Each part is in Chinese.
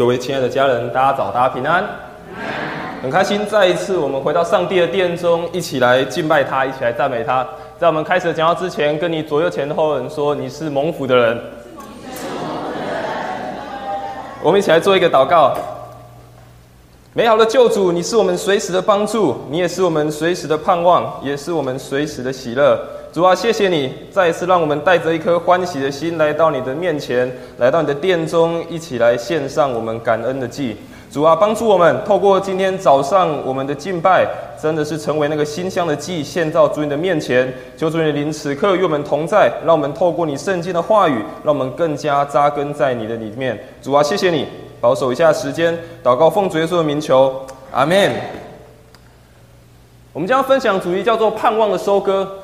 各位亲爱的家人，大家早，大家平安。很开心，再一次我们回到上帝的殿中，一起来敬拜他，一起来赞美他。在我们开始讲到之前，跟你左右前后人说，你是蒙福的人。我们一起来做一个祷告。美好的救主，你是我们随时的帮助，你也是我们随时的盼望，也是我们随时的喜乐。主啊，谢谢你再一次让我们带着一颗欢喜的心来到你的面前，来到你的殿中，一起来献上我们感恩的祭。主啊，帮助我们透过今天早上我们的敬拜，真的是成为那个馨香的祭，献到主你的面前。求主你的灵此刻与我们同在，让我们透过你圣经的话语，让我们更加扎根在你的里面。主啊，谢谢你保守一下时间，祷告奉主耶稣的名求，阿门。我们将要分享主题叫做盼望的收割。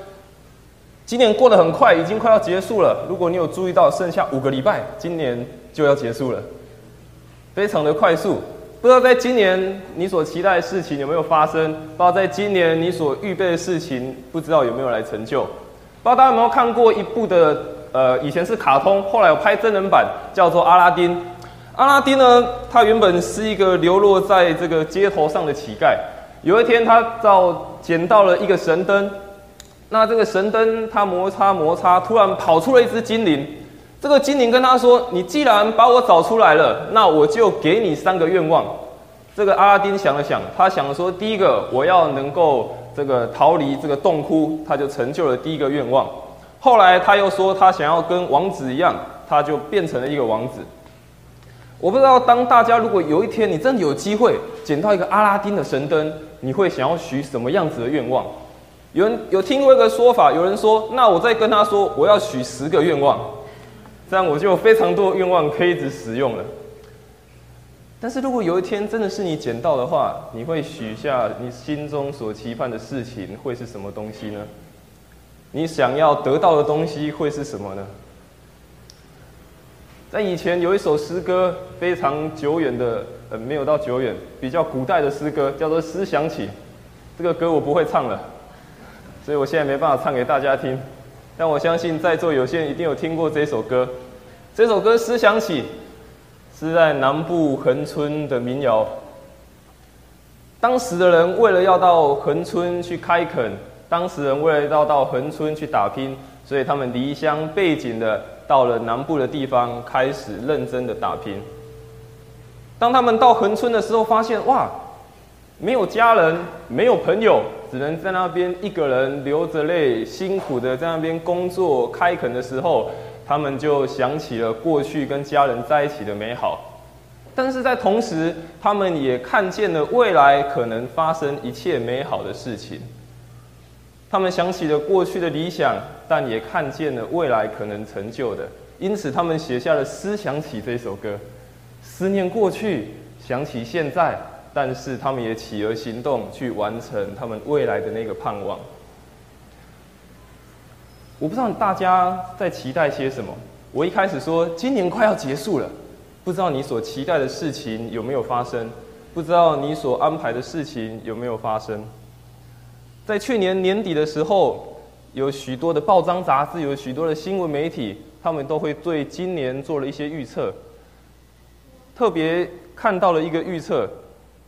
今年过得很快，已经快要结束了。如果你有注意到，剩下五个礼拜，今年就要结束了，非常的快速。不知道在今年你所期待的事情有没有发生？不知道在今年你所预备的事情，不知道有没有来成就？不知道大家有没有看过一部的，呃，以前是卡通，后来有拍真人版，叫做《阿拉丁》。阿拉丁呢，他原本是一个流落在这个街头上的乞丐。有一天，他找捡到了一个神灯。那这个神灯，它摩擦摩擦，突然跑出了一只精灵。这个精灵跟他说：“你既然把我找出来了，那我就给你三个愿望。”这个阿拉丁想了想，他想说：“第一个，我要能够这个逃离这个洞窟，他就成就了第一个愿望。后来他又说，他想要跟王子一样，他就变成了一个王子。我不知道，当大家如果有一天你真的有机会捡到一个阿拉丁的神灯，你会想要许什么样子的愿望？”有人有听过一个说法，有人说：“那我再跟他说，我要许十个愿望，这样我就有非常多愿望可以一直使用了。”但是如果有一天真的是你捡到的话，你会许下你心中所期盼的事情会是什么东西呢？你想要得到的东西会是什么呢？在以前有一首诗歌，非常久远的，呃，没有到久远，比较古代的诗歌，叫做《思想起》。这个歌我不会唱了。所以我现在没办法唱给大家听，但我相信在座有些人一定有听过这首歌。这首歌《思想起》是在南部恒村的民谣。当时的人为了要到恒村去开垦，当时人为了要到恒村去打拼，所以他们离乡背井的到了南部的地方，开始认真的打拼。当他们到恒村的时候，发现哇，没有家人，没有朋友。只能在那边一个人流着泪，辛苦的在那边工作开垦的时候，他们就想起了过去跟家人在一起的美好。但是在同时，他们也看见了未来可能发生一切美好的事情。他们想起了过去的理想，但也看见了未来可能成就的。因此，他们写下了《思想起》这首歌，思念过去，想起现在。但是他们也企鹅行动，去完成他们未来的那个盼望。我不知道大家在期待些什么。我一开始说今年快要结束了，不知道你所期待的事情有没有发生？不知道你所安排的事情有没有发生？在去年年底的时候，有许多的报章杂志，有许多的新闻媒体，他们都会对今年做了一些预测。特别看到了一个预测。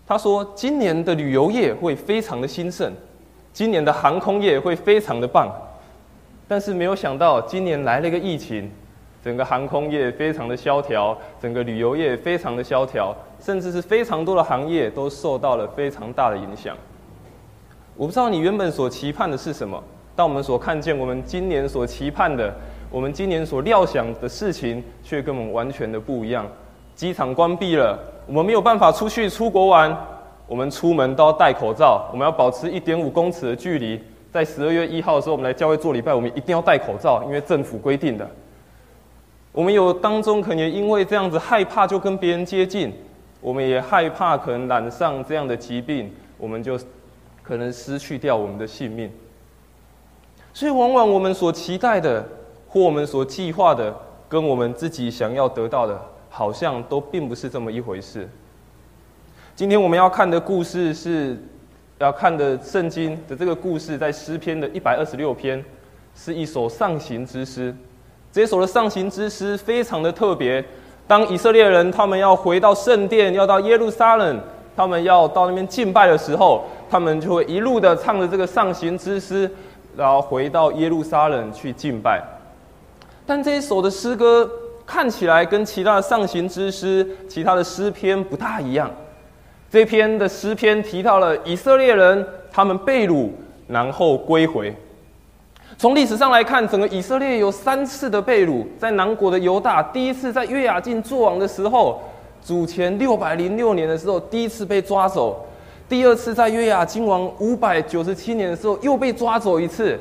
他说：“今年的旅游业会非常的兴盛，今年的航空业会非常的棒，但是没有想到今年来了一个疫情，整个航空业非常的萧条，整个旅游业非常的萧条，甚至是非常多的行业都受到了非常大的影响。我不知道你原本所期盼的是什么，但我们所看见，我们今年所期盼的，我们今年所料想的事情，却跟我们完全的不一样。机场关闭了。”我们没有办法出去出国玩，我们出门都要戴口罩，我们要保持一点五公尺的距离。在十二月一号的时候，我们来教会做礼拜，我们一定要戴口罩，因为政府规定的。我们有当中可能因为这样子害怕就跟别人接近，我们也害怕可能染上这样的疾病，我们就可能失去掉我们的性命。所以，往往我们所期待的或我们所计划的，跟我们自己想要得到的。好像都并不是这么一回事。今天我们要看的故事是，要看的圣经的这个故事，在诗篇的一百二十六篇，是一首上行之诗。这首的上行之诗非常的特别，当以色列人他们要回到圣殿，要到耶路撒冷，他们要到那边敬拜的时候，他们就会一路的唱着这个上行之诗，然后回到耶路撒冷去敬拜。但这一首的诗歌看起来跟其他的上行之诗、其他的诗篇不大一样。这篇的诗篇提到了以色列人他们被掳，然后归回。从历史上来看，整个以色列有三次的被掳。在南国的犹大，第一次在约雅敬作王的时候，主前六百零六年的时候，第一次被抓走；第二次在约雅敬王五百九十七年的时候，又被抓走一次；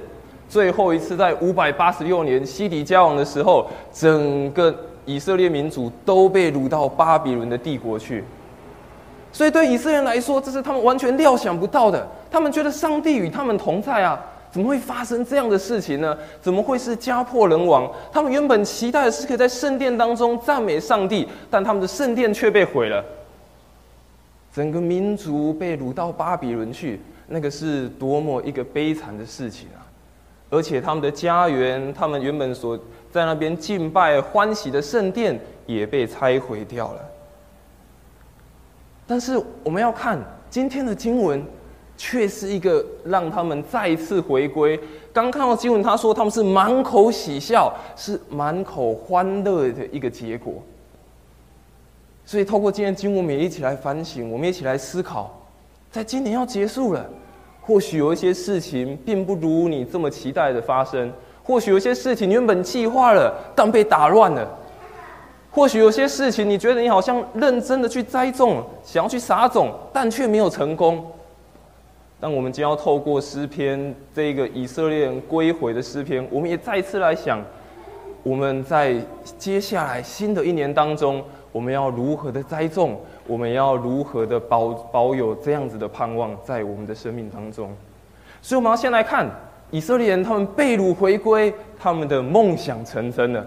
最后一次在五百八十六年西底家王的时候，整个以色列民族都被掳到巴比伦的帝国去。所以对以色列人来说，这是他们完全料想不到的。他们觉得上帝与他们同在啊。怎么会发生这样的事情呢？怎么会是家破人亡？他们原本期待的是可以在圣殿当中赞美上帝，但他们的圣殿却被毁了。整个民族被掳到巴比伦去，那个是多么一个悲惨的事情啊！而且他们的家园，他们原本所在那边敬拜欢喜的圣殿，也被拆毁掉了。但是我们要看今天的经文。却是一个让他们再次回归。刚看到经文，他说他们是满口喜笑，是满口欢乐的一个结果。所以，透过今天经文，我们也一起来反省，我们一起来思考，在今年要结束了，或许有一些事情并不如你这么期待的发生；或许有些事情原本计划了，但被打乱了；或许有些事情你觉得你好像认真的去栽种，想要去撒种，但却没有成功。但我们将要透过诗篇这个以色列人归回的诗篇，我们也再次来想，我们在接下来新的一年当中，我们要如何的栽种，我们要如何的保保有这样子的盼望在我们的生命当中。所以，我们要先来看以色列人他们被掳回归，他们的梦想成真了。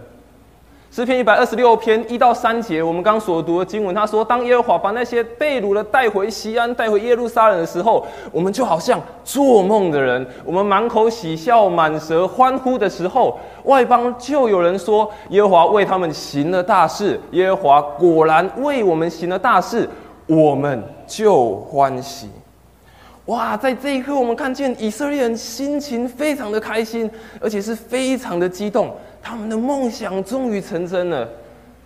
诗篇一百二十六篇一到三节，我们刚所读的经文，他说：“当耶和华把那些被掳的带回西安，带回耶路撒冷的时候，我们就好像做梦的人，我们满口喜笑，满舌欢呼的时候，外邦就有人说：耶和华为他们行了大事，耶和华果然为我们行了大事，我们就欢喜。”哇，在这一刻，我们看见以色列人心情非常的开心，而且是非常的激动。他们的梦想终于成真了，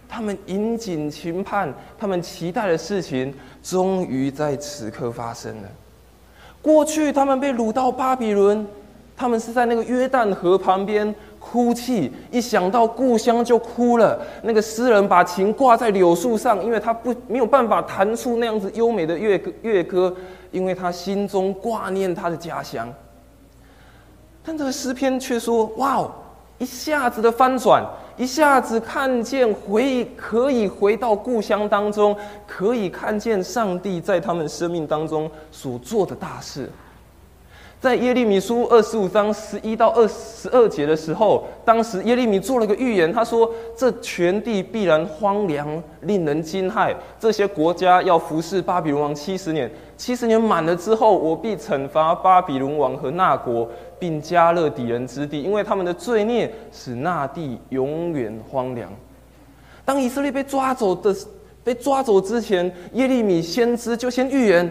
他们引颈期盼，他们期待的事情终于在此刻发生了。过去他们被掳到巴比伦，他们是在那个约旦河旁边哭泣，一想到故乡就哭了。那个诗人把琴挂在柳树上，因为他不没有办法弹出那样子优美的乐歌乐歌，因为他心中挂念他的家乡。但这个诗篇却说：“哇哦！”一下子的翻转，一下子看见回可以回到故乡当中，可以看见上帝在他们生命当中所做的大事。在耶利米书二十五章十一到二十二节的时候，当时耶利米做了个预言，他说：“这全地必然荒凉，令人惊骇。这些国家要服侍巴比伦王七十年，七十年满了之后，我必惩罚巴比伦王和那国。”并加勒底人之地，因为他们的罪孽使那地永远荒凉。当以色列被抓走的被抓走之前，耶利米先知就先预言，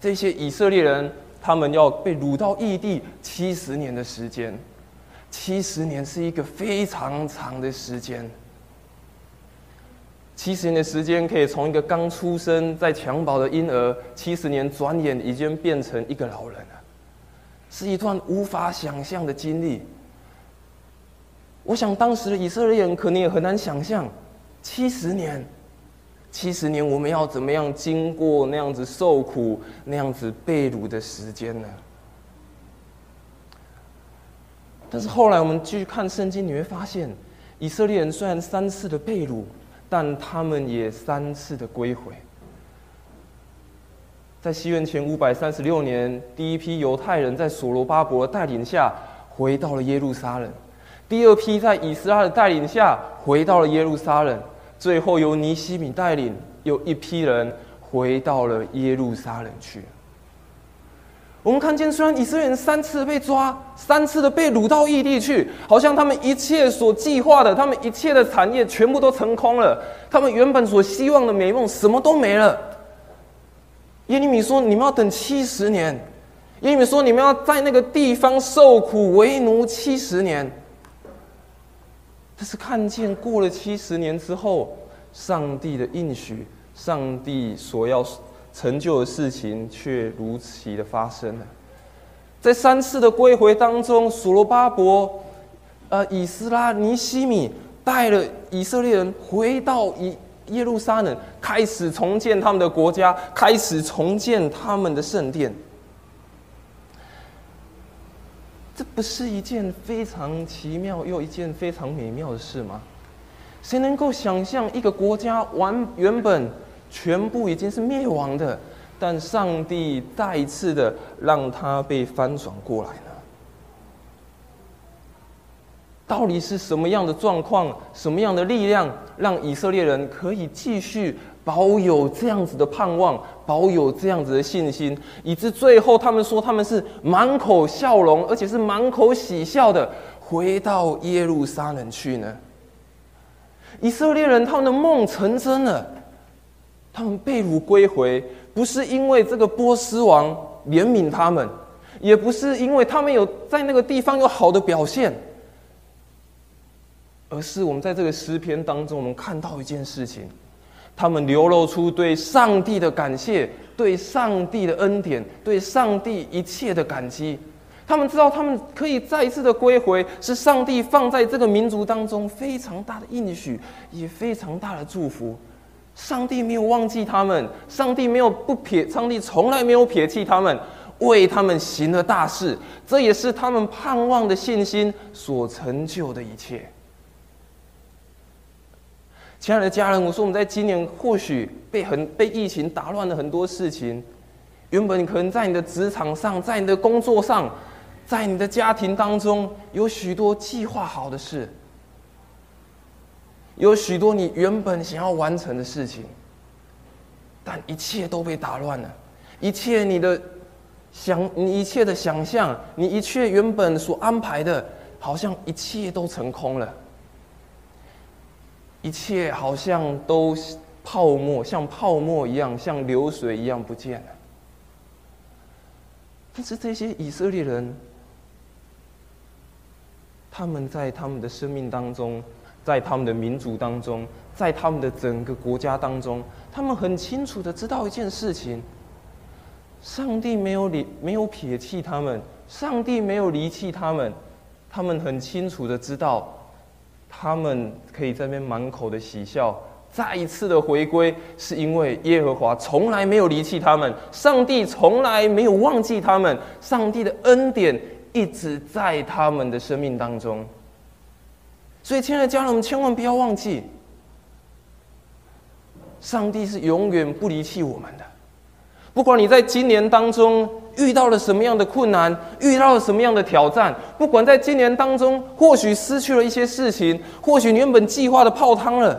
这些以色列人他们要被掳到异地七十年的时间。七十年是一个非常长的时间。七十年的时间可以从一个刚出生在襁褓的婴儿，七十年转眼已经变成一个老人了。是一段无法想象的经历。我想当时的以色列人可能也很难想象，七十年，七十年我们要怎么样经过那样子受苦、那样子被掳的时间呢？但是后来我们继续看圣经，你会发现，以色列人虽然三次的被掳，但他们也三次的归回。在西元前五百三十六年，第一批犹太人在所罗巴伯的带领下回到了耶路撒冷；第二批在以斯拉的带领下回到了耶路撒冷；最后由尼西米带领，又一批人回到了耶路撒冷去。我们看见，虽然以色列人三次被抓，三次的被掳到异地去，好像他们一切所计划的，他们一切的产业全部都成空了，他们原本所希望的美梦什么都没了。耶利米说：“你们要等七十年。”耶利米说：“你们要在那个地方受苦为奴七十年。”但是看见过了七十年之后，上帝的应许，上帝所要。成就的事情却如期的发生了，在三次的归回当中，所罗巴伯、呃，以斯拉、尼西米带了以色列人回到以耶路撒冷，开始重建他们的国家，开始重建他们的圣殿。这不是一件非常奇妙又一件非常美妙的事吗？谁能够想象一个国家完原本？全部已经是灭亡的，但上帝再一次的让它被翻转过来呢？到底是什么样的状况，什么样的力量，让以色列人可以继续保有这样子的盼望，保有这样子的信心，以致最后他们说他们是满口笑容，而且是满口喜笑的回到耶路撒冷去呢？以色列人他们的梦成真了。他们被掳归回，不是因为这个波斯王怜悯他们，也不是因为他们有在那个地方有好的表现，而是我们在这个诗篇当中，我们看到一件事情：他们流露出对上帝的感谢，对上帝的恩典，对上帝一切的感激。他们知道，他们可以再一次的归回，是上帝放在这个民族当中非常大的应许，也非常大的祝福。上帝没有忘记他们，上帝没有不撇，上帝从来没有撇弃他们，为他们行了大事，这也是他们盼望的信心所成就的一切。亲爱的家人，我说我们在今年或许被很被疫情打乱了很多事情，原本可能在你的职场上，在你的工作上，在你的家庭当中，有许多计划好的事。有许多你原本想要完成的事情，但一切都被打乱了，一切你的想，你一切的想象，你一切原本所安排的，好像一切都成空了，一切好像都泡沫，像泡沫一样，像流水一样不见了。但是这些以色列人，他们在他们的生命当中。在他们的民族当中，在他们的整个国家当中，他们很清楚的知道一件事情：上帝没有离，没有撇弃他们，上帝没有离弃他们。他们很清楚的知道，他们可以在那边满口的喜笑，再一次的回归，是因为耶和华从来没有离弃他们，上帝从来没有忘记他们，上帝的恩典一直在他们的生命当中。所以，亲爱的家人们，千万不要忘记，上帝是永远不离弃我们的。不管你在今年当中遇到了什么样的困难，遇到了什么样的挑战，不管在今年当中或许失去了一些事情，或许原本计划的泡汤了，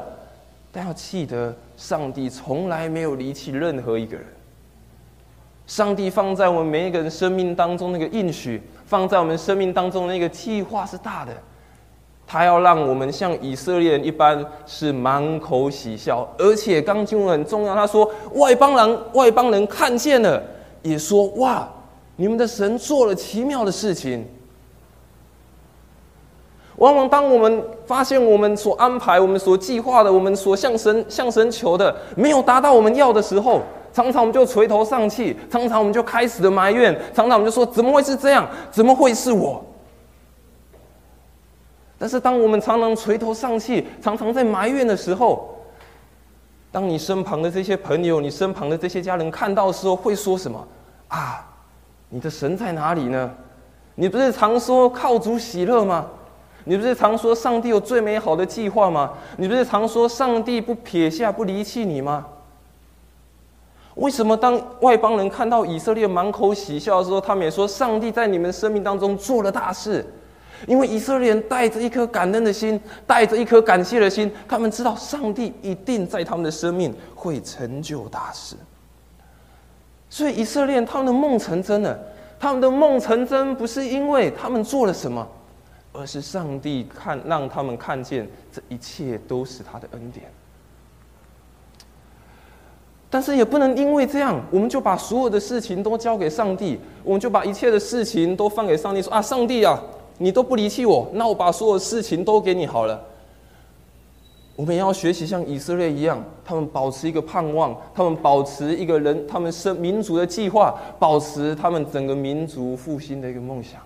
但要记得，上帝从来没有离弃任何一个人。上帝放在我们每一个人生命当中那个应许，放在我们生命当中那个计划是大的。他要让我们像以色列人一般，是满口喜笑，而且刚经文很重要。他说，外邦人外邦人看见了，也说：哇，你们的神做了奇妙的事情。往往当我们发现我们所安排、我们所计划的、我们所向神向神求的没有达到我们要的时候，常常我们就垂头丧气，常常我们就开始的埋怨，常常我们就说：怎么会是这样？怎么会是我？但是，当我们常常垂头丧气、常常在埋怨的时候，当你身旁的这些朋友、你身旁的这些家人看到的时候，会说什么？啊，你的神在哪里呢？你不是常说靠主喜乐吗？你不是常说上帝有最美好的计划吗？你不是常说上帝不撇下、不离弃你吗？为什么当外邦人看到以色列满口喜笑的时候，他们也说上帝在你们生命当中做了大事？因为以色列人带着一颗感恩的心，带着一颗感谢的心，他们知道上帝一定在他们的生命会成就大事。所以以色列人他们的梦成真了，他们的梦成真，不是因为他们做了什么，而是上帝看让他们看见这一切都是他的恩典。但是也不能因为这样，我们就把所有的事情都交给上帝，我们就把一切的事情都放给上帝，说啊，上帝啊，你都不离弃我，那我把所有事情都给你好了。我们要学习像以色列一样，他们保持一个盼望，他们保持一个人，他们生民族的计划，保持他们整个民族复兴的一个梦想。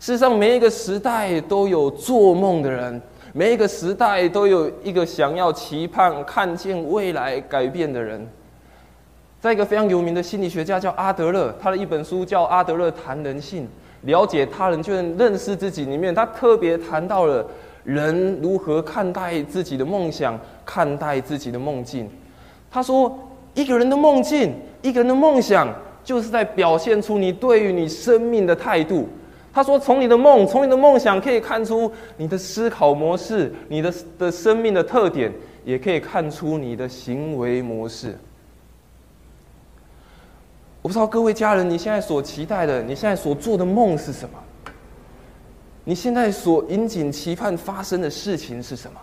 事实上，每一个时代都有做梦的人。每一个时代都有一个想要期盼、看见未来改变的人。在一个非常有名的心理学家叫阿德勒，他的一本书叫《阿德勒谈人性》，了解他人就能认识自己。里面他特别谈到了人如何看待自己的梦想、看待自己的梦境。他说，一个人的梦境、一个人的梦想，就是在表现出你对于你生命的态度。他说：“从你的梦，从你的梦想，可以看出你的思考模式，你的的生命的特点，也可以看出你的行为模式。我不知道各位家人，你现在所期待的，你现在所做的梦是什么？你现在所引颈期盼发生的事情是什么？”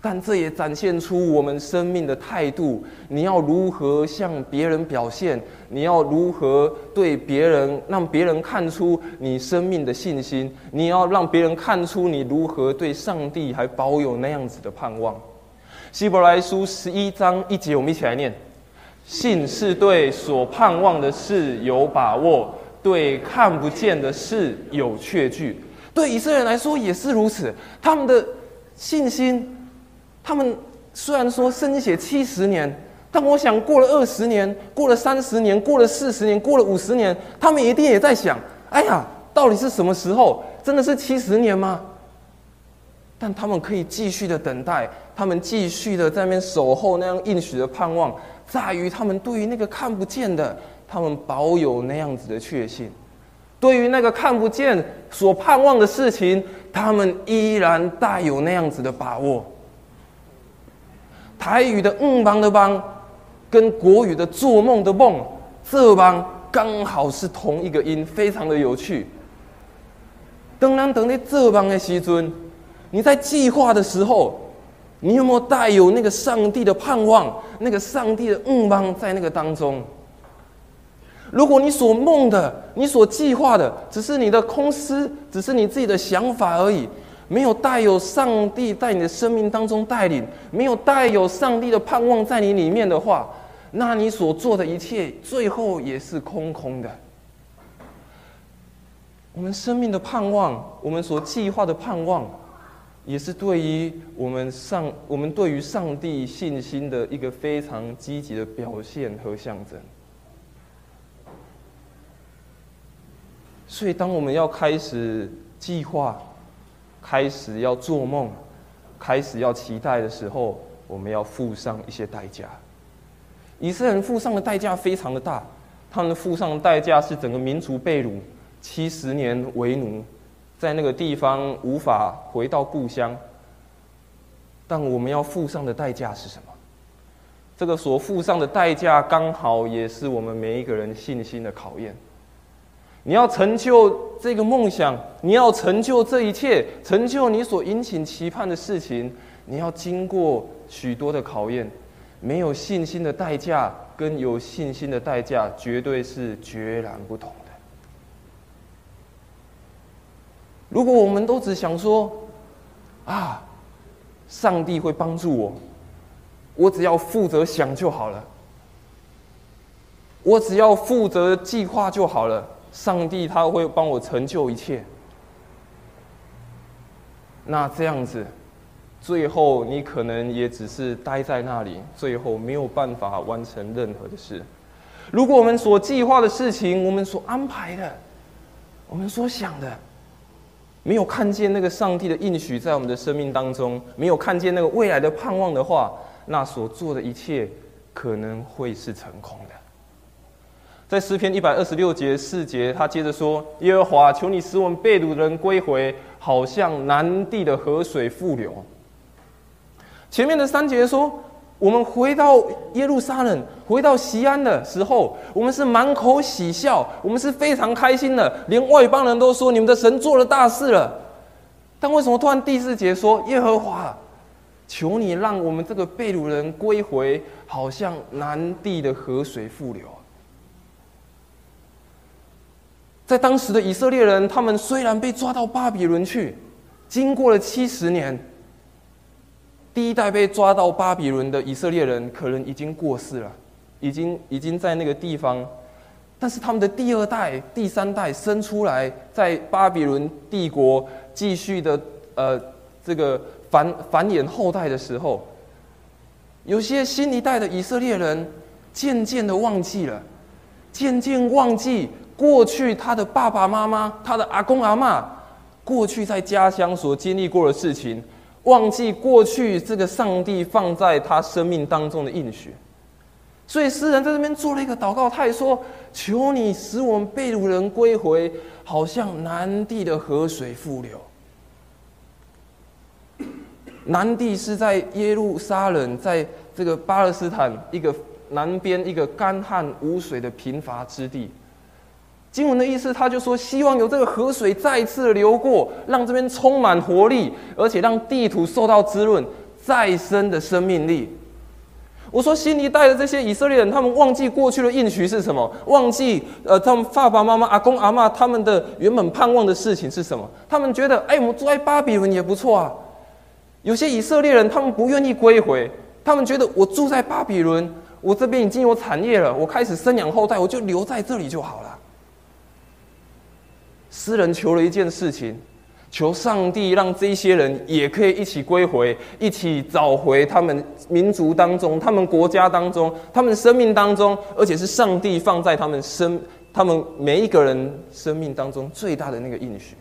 但这也展现出我们生命的态度。你要如何向别人表现？你要如何对别人，让别人看出你生命的信心？你要让别人看出你如何对上帝还保有那样子的盼望。希伯来书十一章一节，我们一起来念：信是对所盼望的事有把握，对看不见的事有确据。对以色列人来说也是如此，他们的信心。他们虽然说生写七十年，但我想过了二十年，过了三十年，过了四十年，过了五十年，他们一定也在想：哎呀，到底是什么时候？真的是七十年吗？但他们可以继续的等待，他们继续的在那边守候那样应许的盼望，在于他们对于那个看不见的，他们保有那样子的确信；对于那个看不见所盼望的事情，他们依然带有那样子的把握。台语的“嗯邦”的“邦”，跟国语的“做梦”的“梦”这“邦”刚好是同一个音，非常的有趣。当然，等你这“邦”的时尊，你在计划的时候，你有没有带有那个上帝的盼望，那个上帝的“嗯望”在那个当中？如果你所梦的、你所计划的，只是你的空思，只是你自己的想法而已。没有带有上帝在你的生命当中带领，没有带有上帝的盼望在你里面的话，那你所做的一切最后也是空空的。我们生命的盼望，我们所计划的盼望，也是对于我们上我们对于上帝信心的一个非常积极的表现和象征。所以，当我们要开始计划。开始要做梦，开始要期待的时候，我们要付上一些代价。以色列人付上的代价非常的大，他们付上的代价是整个民族被掳七十年为奴，在那个地方无法回到故乡。但我们要付上的代价是什么？这个所付上的代价，刚好也是我们每一个人信心的考验。你要成就这个梦想，你要成就这一切，成就你所殷勤期盼的事情，你要经过许多的考验。没有信心的代价，跟有信心的代价，绝对是截然不同的。如果我们都只想说，啊，上帝会帮助我，我只要负责想就好了，我只要负责计划就好了。上帝他会帮我成就一切。那这样子，最后你可能也只是待在那里，最后没有办法完成任何的事。如果我们所计划的事情，我们所安排的，我们所想的，没有看见那个上帝的应许在我们的生命当中，没有看见那个未来的盼望的话，那所做的一切可能会是成空的。在诗篇一百二十六节四节，他接着说：“耶和华，求你使我们被掳人归回，好像南地的河水复流。”前面的三节说：“我们回到耶路撒冷，回到西安的时候，我们是满口喜笑，我们是非常开心的，连外邦人都说你们的神做了大事了。但为什么突然第四节说耶和华，求你让我们这个被掳人归回，好像南地的河水复流？在当时的以色列人，他们虽然被抓到巴比伦去，经过了七十年。第一代被抓到巴比伦的以色列人，可能已经过世了，已经已经在那个地方，但是他们的第二代、第三代生出来，在巴比伦帝国继续的呃这个繁繁衍后代的时候，有些新一代的以色列人渐渐的忘记了，渐渐忘记过去他的爸爸妈妈、他的阿公阿妈过去在家乡所经历过的事情。忘记过去这个上帝放在他生命当中的应许，所以诗人在这边做了一个祷告，他也说：“求你使我们被掳人归回，好像南地的河水复流。”南地是在耶路撒冷，在这个巴勒斯坦一个南边一个干旱无水的贫乏之地。经文的意思，他就说希望有这个河水再次流过，让这边充满活力，而且让地土受到滋润，再生的生命力。我说新一代的这些以色列人，他们忘记过去的应许是什么？忘记呃，他们爸爸妈妈、阿公阿妈他们的原本盼望的事情是什么？他们觉得，哎，我们住在巴比伦也不错啊。有些以色列人，他们不愿意归回，他们觉得我住在巴比伦，我这边已经有产业了，我开始生养后代，我就留在这里就好了。诗人求了一件事情，求上帝让这些人也可以一起归回，一起找回他们民族当中、他们国家当中、他们生命当中，而且是上帝放在他们生、他们每一个人生命当中最大的那个应许。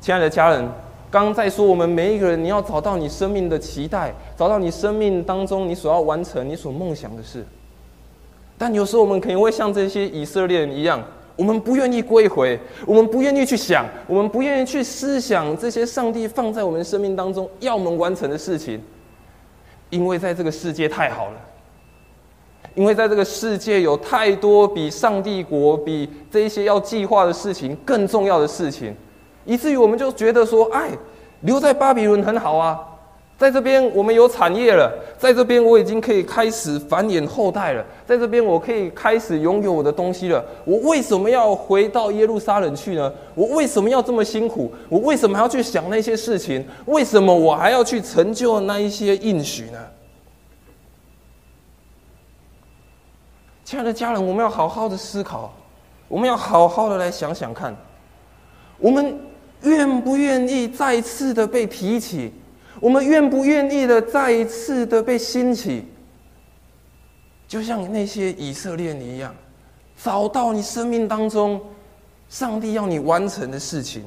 亲爱的家人，刚刚在说我们每一个人，你要找到你生命的期待，找到你生命当中你所要完成、你所梦想的事。但有时候我们可能会像这些以色列人一样。我们不愿意归回，我们不愿意去想，我们不愿意去思想这些上帝放在我们生命当中要我们完成的事情，因为在这个世界太好了，因为在这个世界有太多比上帝国、比这些要计划的事情更重要的事情，以至于我们就觉得说，哎，留在巴比伦很好啊。在这边，我们有产业了；在这边，我已经可以开始繁衍后代了；在这边，我可以开始拥有我的东西了。我为什么要回到耶路撒冷去呢？我为什么要这么辛苦？我为什么还要去想那些事情？为什么我还要去成就那一些应许呢？亲爱的家人，我们要好好的思考，我们要好好的来想想看，我们愿不愿意再次的被提起？我们愿不愿意的再一次的被兴起，就像那些以色列人一样，找到你生命当中上帝要你完成的事情，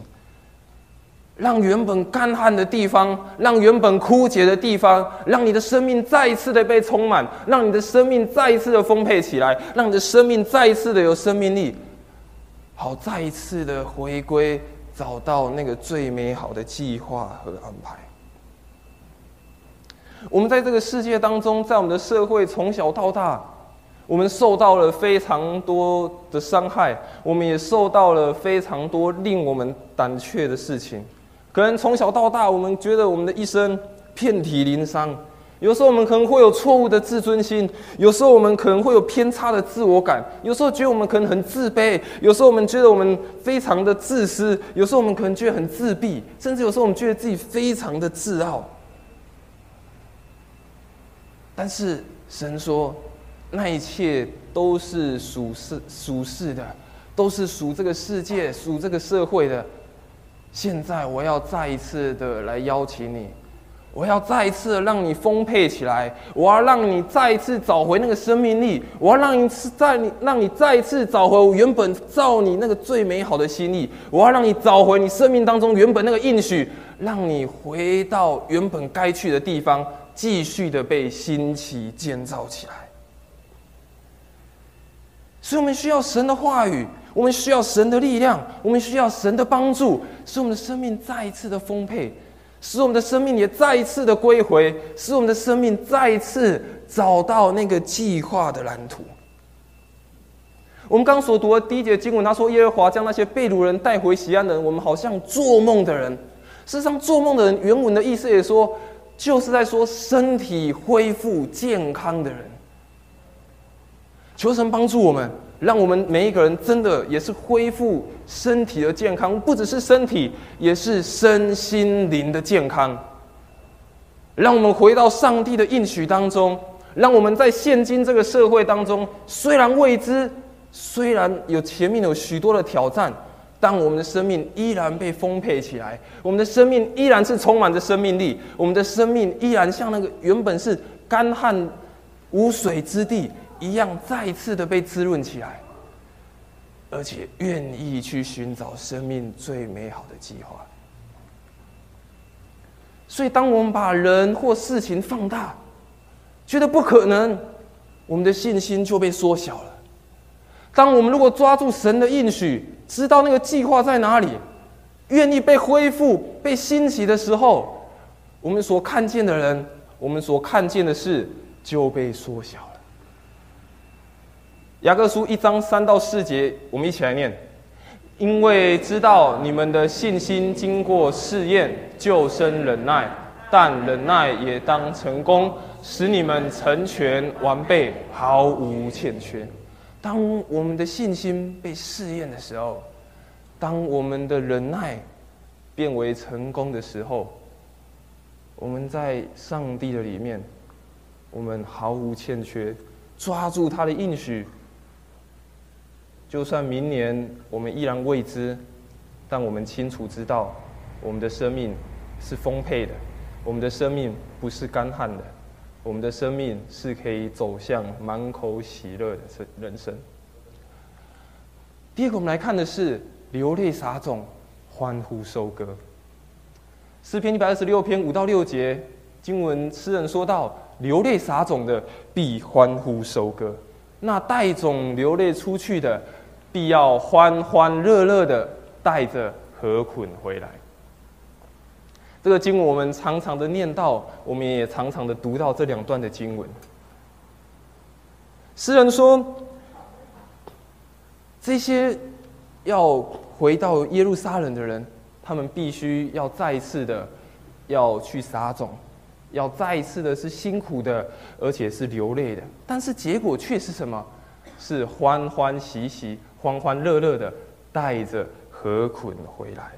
让原本干旱的地方，让原本枯竭的地方，让你的生命再一次的被充满，让你的生命再一次的丰沛起来，让你的生命再一次的有生命力，好再一次的回归，找到那个最美好的计划和安排。我们在这个世界当中，在我们的社会从小到大，我们受到了非常多的伤害，我们也受到了非常多令我们胆怯的事情。可能从小到大，我们觉得我们的一生遍体鳞伤，有时候我们可能会有错误的自尊心，有时候我们可能会有偏差的自我感，有时候觉得我们可能很自卑，有时候我们觉得我们非常的自私，有时候我们可能觉得很自闭，甚至有时候我们觉得自己非常的自傲。但是神说，那一切都是属世属世的，都是属这个世界、属这个社会的。现在我要再一次的来邀请你，我要再一次让你丰沛起来，我要让你再一次找回那个生命力，我要让你再你让你再一次找回我原本造你那个最美好的心意，我要让你找回你生命当中原本那个应许，让你回到原本该去的地方。继续的被新奇建造起来，所以我们需要神的话语，我们需要神的力量，我们需要神的帮助，使我们的生命再一次的丰沛，使我们的生命也再一次的归回，使我们的生命再一次找到那个计划的蓝图。我们刚所读的第一节经文，他说：“耶和华将那些被掳人带回西安的人，我们好像做梦的人。”事实上，做梦的人原文的意思也说，就是在说身体恢复健康的人。求神帮助我们，让我们每一个人真的也是恢复身体的健康，不只是身体，也是身心灵的健康。让我们回到上帝的应许当中，让我们在现今这个社会当中，虽然未知。虽然有前面有许多的挑战，当我们的生命依然被丰沛起来，我们的生命依然是充满着生命力，我们的生命依然像那个原本是干旱无水之地一样，再次的被滋润起来，而且愿意去寻找生命最美好的计划。所以，当我们把人或事情放大，觉得不可能，我们的信心就被缩小了。当我们如果抓住神的应许，知道那个计划在哪里，愿意被恢复、被兴起的时候，我们所看见的人，我们所看见的事就被缩小了。雅各书一章三到四节，我们一起来念：因为知道你们的信心经过试验，就生忍耐；但忍耐也当成功，使你们成全完备，毫无欠缺。当我们的信心被试验的时候，当我们的忍耐变为成功的时候，我们在上帝的里面，我们毫无欠缺，抓住他的应许。就算明年我们依然未知，但我们清楚知道，我们的生命是丰沛的，我们的生命不是干旱的。我们的生命是可以走向满口喜乐的生人生。第二个，我们来看的是流泪撒种，欢呼收割。诗篇一百二十六篇五到六节经文，诗人说到：流泪撒种的必欢呼收割，那带种流泪出去的，必要欢欢乐乐的带着禾捆回来。这个经文我们常常的念到，我们也常常的读到这两段的经文。诗人说：“这些要回到耶路撒冷的人，他们必须要再一次的要去撒种，要再一次的是辛苦的，而且是流泪的。但是结果却是什么？是欢欢喜喜、欢欢乐乐的带着禾捆回来。”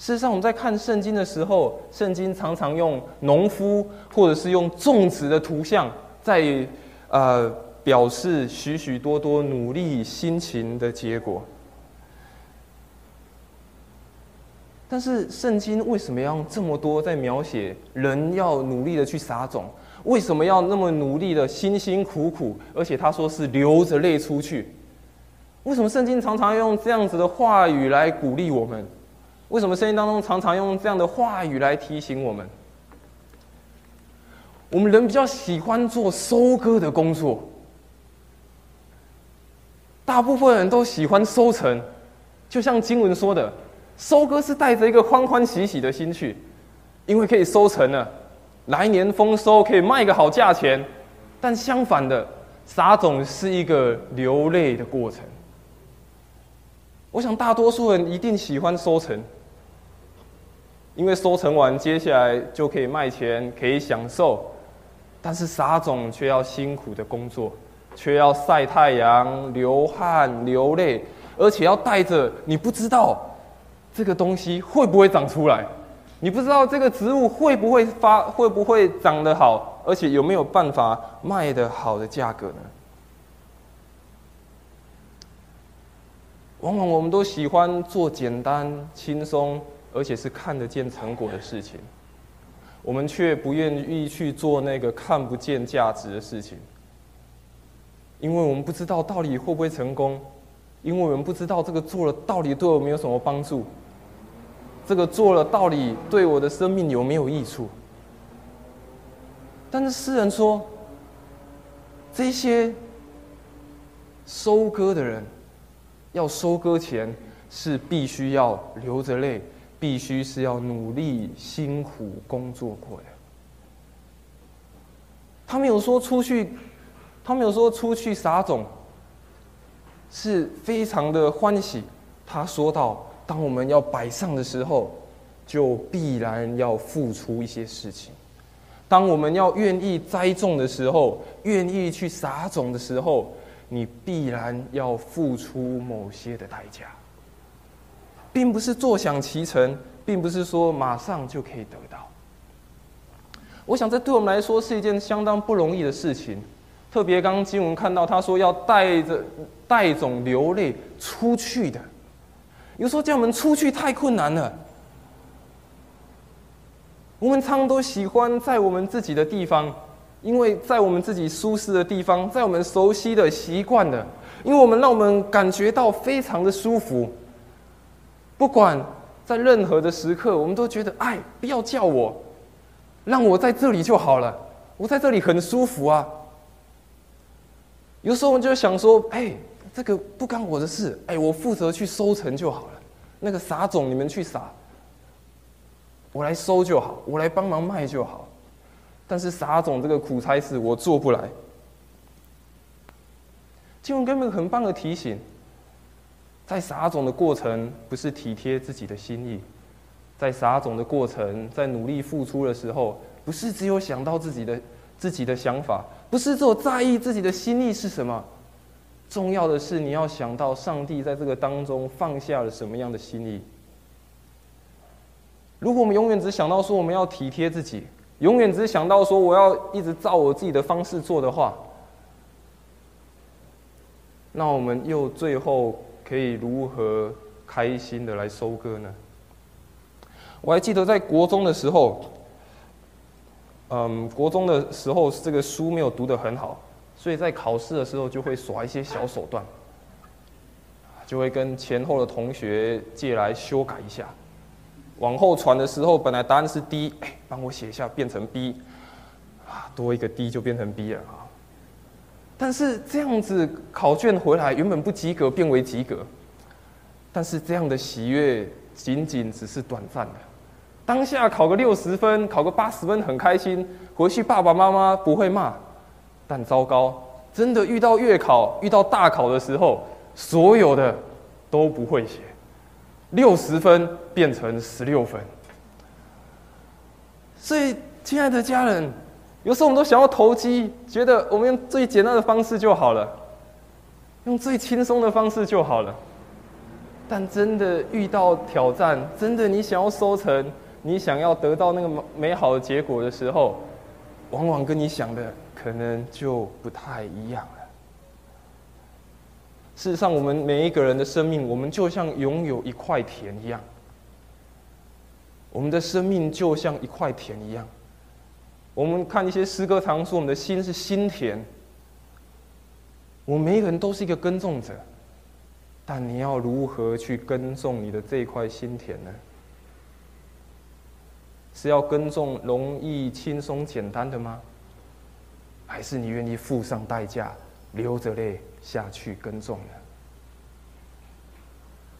事实上，我们在看圣经的时候，圣经常常用农夫或者是用种植的图像，在呃表示许许多多努力辛勤的结果。但是，圣经为什么要这么多在描写人要努力的去撒种？为什么要那么努力的辛辛苦苦？而且他说是流着泪出去。为什么圣经常常用这样子的话语来鼓励我们？为什么圣经当中常常用这样的话语来提醒我们？我们人比较喜欢做收割的工作，大部分人都喜欢收成。就像经文说的，收割是带着一个欢欢喜喜的心去，因为可以收成了，来年丰收可以卖个好价钱。但相反的，撒种是一个流泪的过程。我想大多数人一定喜欢收成。因为收成完，接下来就可以卖钱，可以享受。但是撒种却要辛苦的工作，却要晒太阳、流汗、流泪，而且要带着你不知道这个东西会不会长出来，你不知道这个植物会不会发、会不会长得好，而且有没有办法卖得好的价格呢？往往我们都喜欢做简单、轻松。而且是看得见成果的事情，我们却不愿意去做那个看不见价值的事情，因为我们不知道到底会不会成功，因为我们不知道这个做了到底对我们有什么帮助，这个做了到底对我的生命有没有益处。但是诗人说，这些收割的人，要收割前是必须要流着泪。必须是要努力辛苦工作过的。他没有说出去，他没有说出去撒种，是非常的欢喜。他说到，当我们要摆上的时候，就必然要付出一些事情。当我们要愿意栽种的时候，愿意去撒种的时候，你必然要付出某些的代价，并不是坐享其成，并不是说马上就可以得到。我想，这对我们来说是一件相当不容易的事情。特别刚刚经文看到，他说要带着带种流泪出去的，有时候叫我们出去太困难了。我们常都喜欢在我们自己的地方，因为在我们自己舒适的地方，在我们熟悉的习惯的，因为我们让我们感觉到非常的舒服。不管在任何的时刻，我们都觉得，哎，不要叫我。让我在这里就好了，我在这里很舒服啊。有时候我们就想说，哎，这个不干我的事，哎，我负责去收成就好了。那个撒种你们去撒，我来收就好，我来帮忙卖就好。但是撒种这个苦差事我做不来。经文根本很棒的提醒，在撒种的过程不是体贴自己的心意。在撒种的过程，在努力付出的时候，不是只有想到自己的自己的想法，不是只有在意自己的心意是什么。重要的是，你要想到上帝在这个当中放下了什么样的心意。如果我们永远只想到说我们要体贴自己，永远只想到说我要一直照我自己的方式做的话，那我们又最后可以如何开心的来收割呢？我还记得在国中的时候，嗯，国中的时候这个书没有读得很好，所以在考试的时候就会耍一些小手段，就会跟前后的同学借来修改一下。往后传的时候，本来答案是 D，哎，帮我写一下变成 B，啊，多一个 D 就变成 B 了啊。但是这样子考卷回来，原本不及格变为及格，但是这样的喜悦仅仅只是短暂的。当下考个六十分，考个八十分很开心，回去爸爸妈妈不会骂。但糟糕，真的遇到月考、遇到大考的时候，所有的都不会写，六十分变成十六分。所以，亲爱的家人，有时候我们都想要投机，觉得我们用最简单的方式就好了，用最轻松的方式就好了。但真的遇到挑战，真的你想要收成。你想要得到那个美好的结果的时候，往往跟你想的可能就不太一样了。事实上，我们每一个人的生命，我们就像拥有一块田一样。我们的生命就像一块田一样。我们看一些诗歌，常说我们的心是心田。我们每一个人都是一个耕种者，但你要如何去耕种你的这块心田呢？是要耕种容易、轻松、简单的吗？还是你愿意付上代价，流着泪下去耕种呢？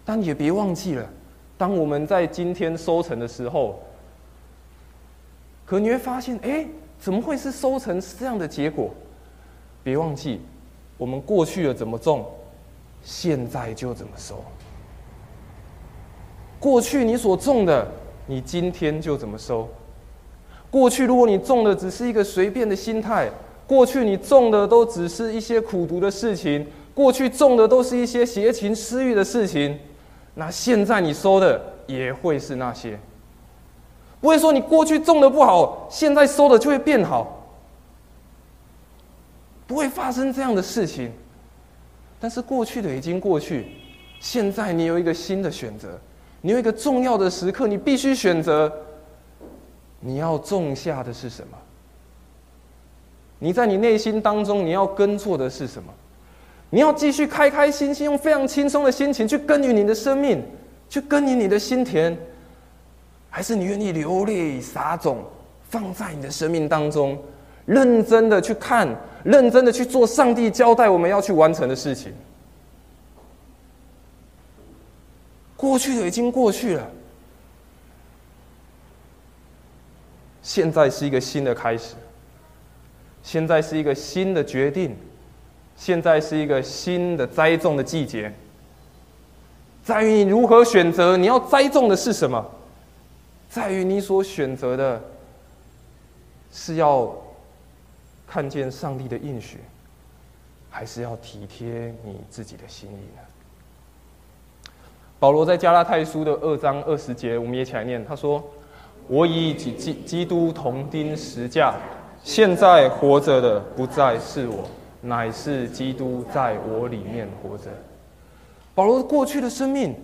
但也别忘记了，当我们在今天收成的时候，可你会发现，哎，怎么会是收成是这样的结果？别忘记，我们过去的怎么种，现在就怎么收。过去你所种的。你今天就怎么收？过去如果你种的只是一个随便的心态，过去你种的都只是一些苦读的事情，过去种的都是一些邪情私欲的事情，那现在你收的也会是那些。不会说你过去种的不好，现在收的就会变好，不会发生这样的事情。但是过去的已经过去，现在你有一个新的选择。你有一个重要的时刻，你必须选择，你要种下的是什么？你在你内心当中，你要耕作的是什么？你要继续开开心心，用非常轻松的心情去耕耘你的生命，去耕耘你的心田，还是你愿意流泪撒种，放在你的生命当中，认真的去看，认真的去做上帝交代我们要去完成的事情？过去的已经过去了，现在是一个新的开始，现在是一个新的决定，现在是一个新的栽种的季节。在于你如何选择，你要栽种的是什么？在于你所选择的，是要看见上帝的应许，还是要体贴你自己的心意呢？保罗在加拉太书的二章二十节，我们也起来念，他说。我以基基基督同钉十架，现在活着的不再是我，乃是基督在我里面活着。保罗过去的生命，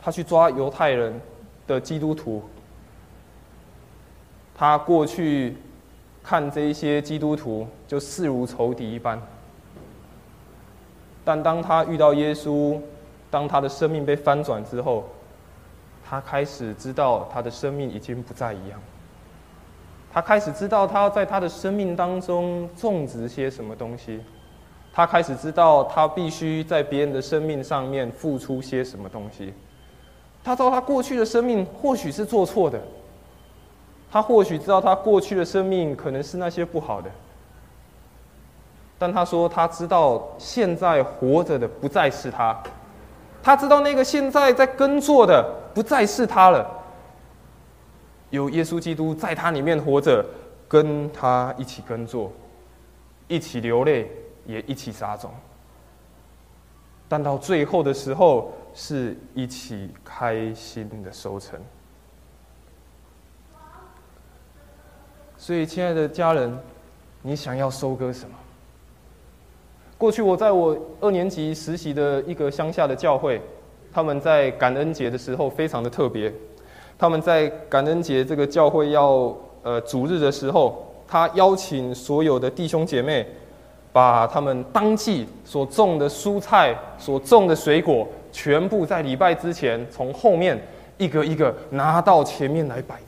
他去抓犹太人的基督徒，他过去看这一些基督徒就视如仇敌一般。但当他遇到耶稣，当他的生命被翻转之后，他开始知道他的生命已经不再一样。他开始知道他要在他的生命当中种植些什么东西。他开始知道他必须在别人的生命上面付出些什么东西。他知道他过去的生命或许是做错的。他或许知道他过去的生命可能是那些不好的。但他说他知道现在活着的不再是他。他知道那个现在在耕作的不再是他了，有耶稣基督在他里面活着，跟他一起耕作，一起流泪，也一起撒种。但到最后的时候，是一起开心的收成。所以，亲爱的家人，你想要收割什么？过去我在我二年级实习的一个乡下的教会，他们在感恩节的时候非常的特别。他们在感恩节这个教会要呃主日的时候，他邀请所有的弟兄姐妹，把他们当季所种的蔬菜、所种的水果，全部在礼拜之前从后面一个一个拿到前面来摆着。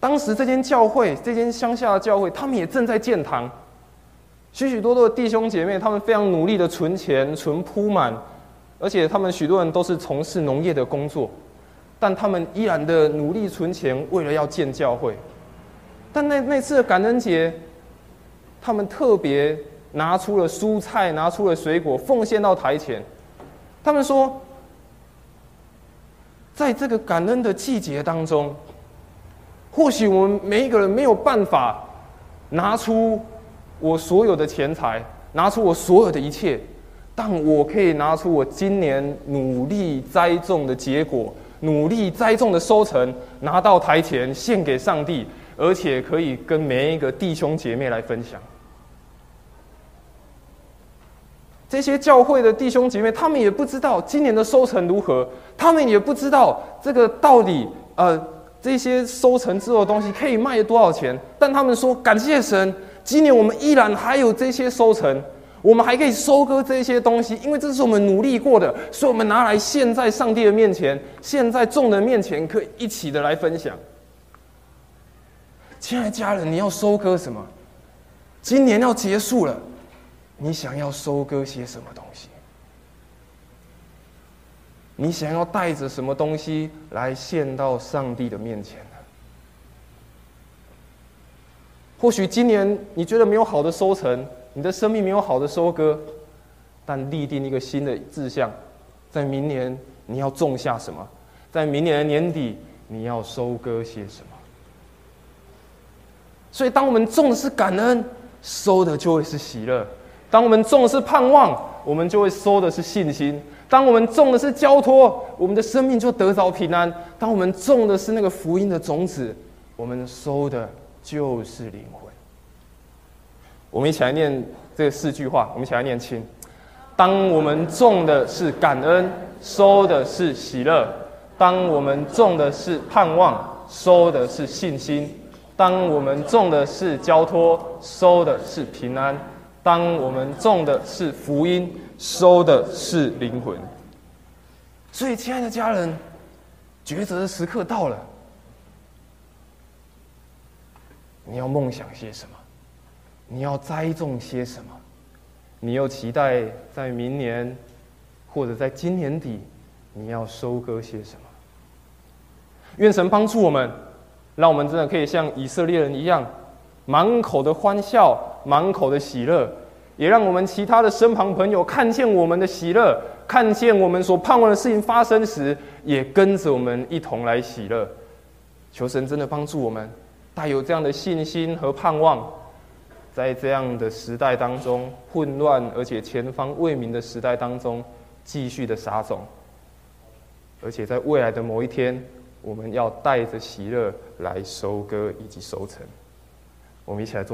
当时这间教会，这间乡下的教会，他们也正在建堂。许许多多的弟兄姐妹，他们非常努力的存钱，存铺满，而且他们许多人都是从事农业的工作，但他们依然的努力存钱，为了要建教会。但那那次的感恩节，他们特别拿出了蔬菜，拿出了水果，奉献到台前。他们说，在这个感恩的季节当中，或许我们每一个人没有办法拿出。我所有的钱财，拿出我所有的一切，但我可以拿出我今年努力栽种的结果，努力栽种的收成，拿到台前献给上帝，而且可以跟每一个弟兄姐妹来分享。这些教会的弟兄姐妹，他们也不知道今年的收成如何，他们也不知道这个到底呃这些收成之后的东西可以卖多少钱，但他们说感谢神。今年我们依然还有这些收成，我们还可以收割这些东西，因为这是我们努力过的，所以我们拿来献在上帝的面前，献在众人面前，可以一起的来分享。亲爱的家人，你要收割什么？今年要结束了，你想要收割些什么东西？你想要带着什么东西来献到上帝的面前呢？或许今年你觉得没有好的收成，你的生命没有好的收割，但立定一个新的志向，在明年你要种下什么？在明年的年底你要收割些什么？所以，当我们种的是感恩，收的就会是喜乐；当我们种的是盼望，我们就会收的是信心；当我们种的是交托，我们的生命就得着平安；当我们种的是那个福音的种子，我们收的。就是灵魂。我们一起来念这四句话，我们一起来念清。当我们种的是感恩，收的是喜乐；当我们种的是盼望，收的是信心；当我们种的是交托，收的是平安；当我们种的是福音，收的是灵魂。所以，亲爱的家人，抉择的时刻到了。你要梦想些什么？你要栽种些什么？你又期待在明年，或者在今年底，你要收割些什么？愿神帮助我们，让我们真的可以像以色列人一样，满口的欢笑，满口的喜乐，也让我们其他的身旁朋友看见我们的喜乐，看见我们所盼望的事情发生时，也跟着我们一同来喜乐。求神真的帮助我们，带有这样的信心和盼望，在这样的时代当中，混乱而且前方未明的时代当中，继续的撒种，而且在未来的某一天。我们要带着喜乐来收割以及收成。我们一起来做。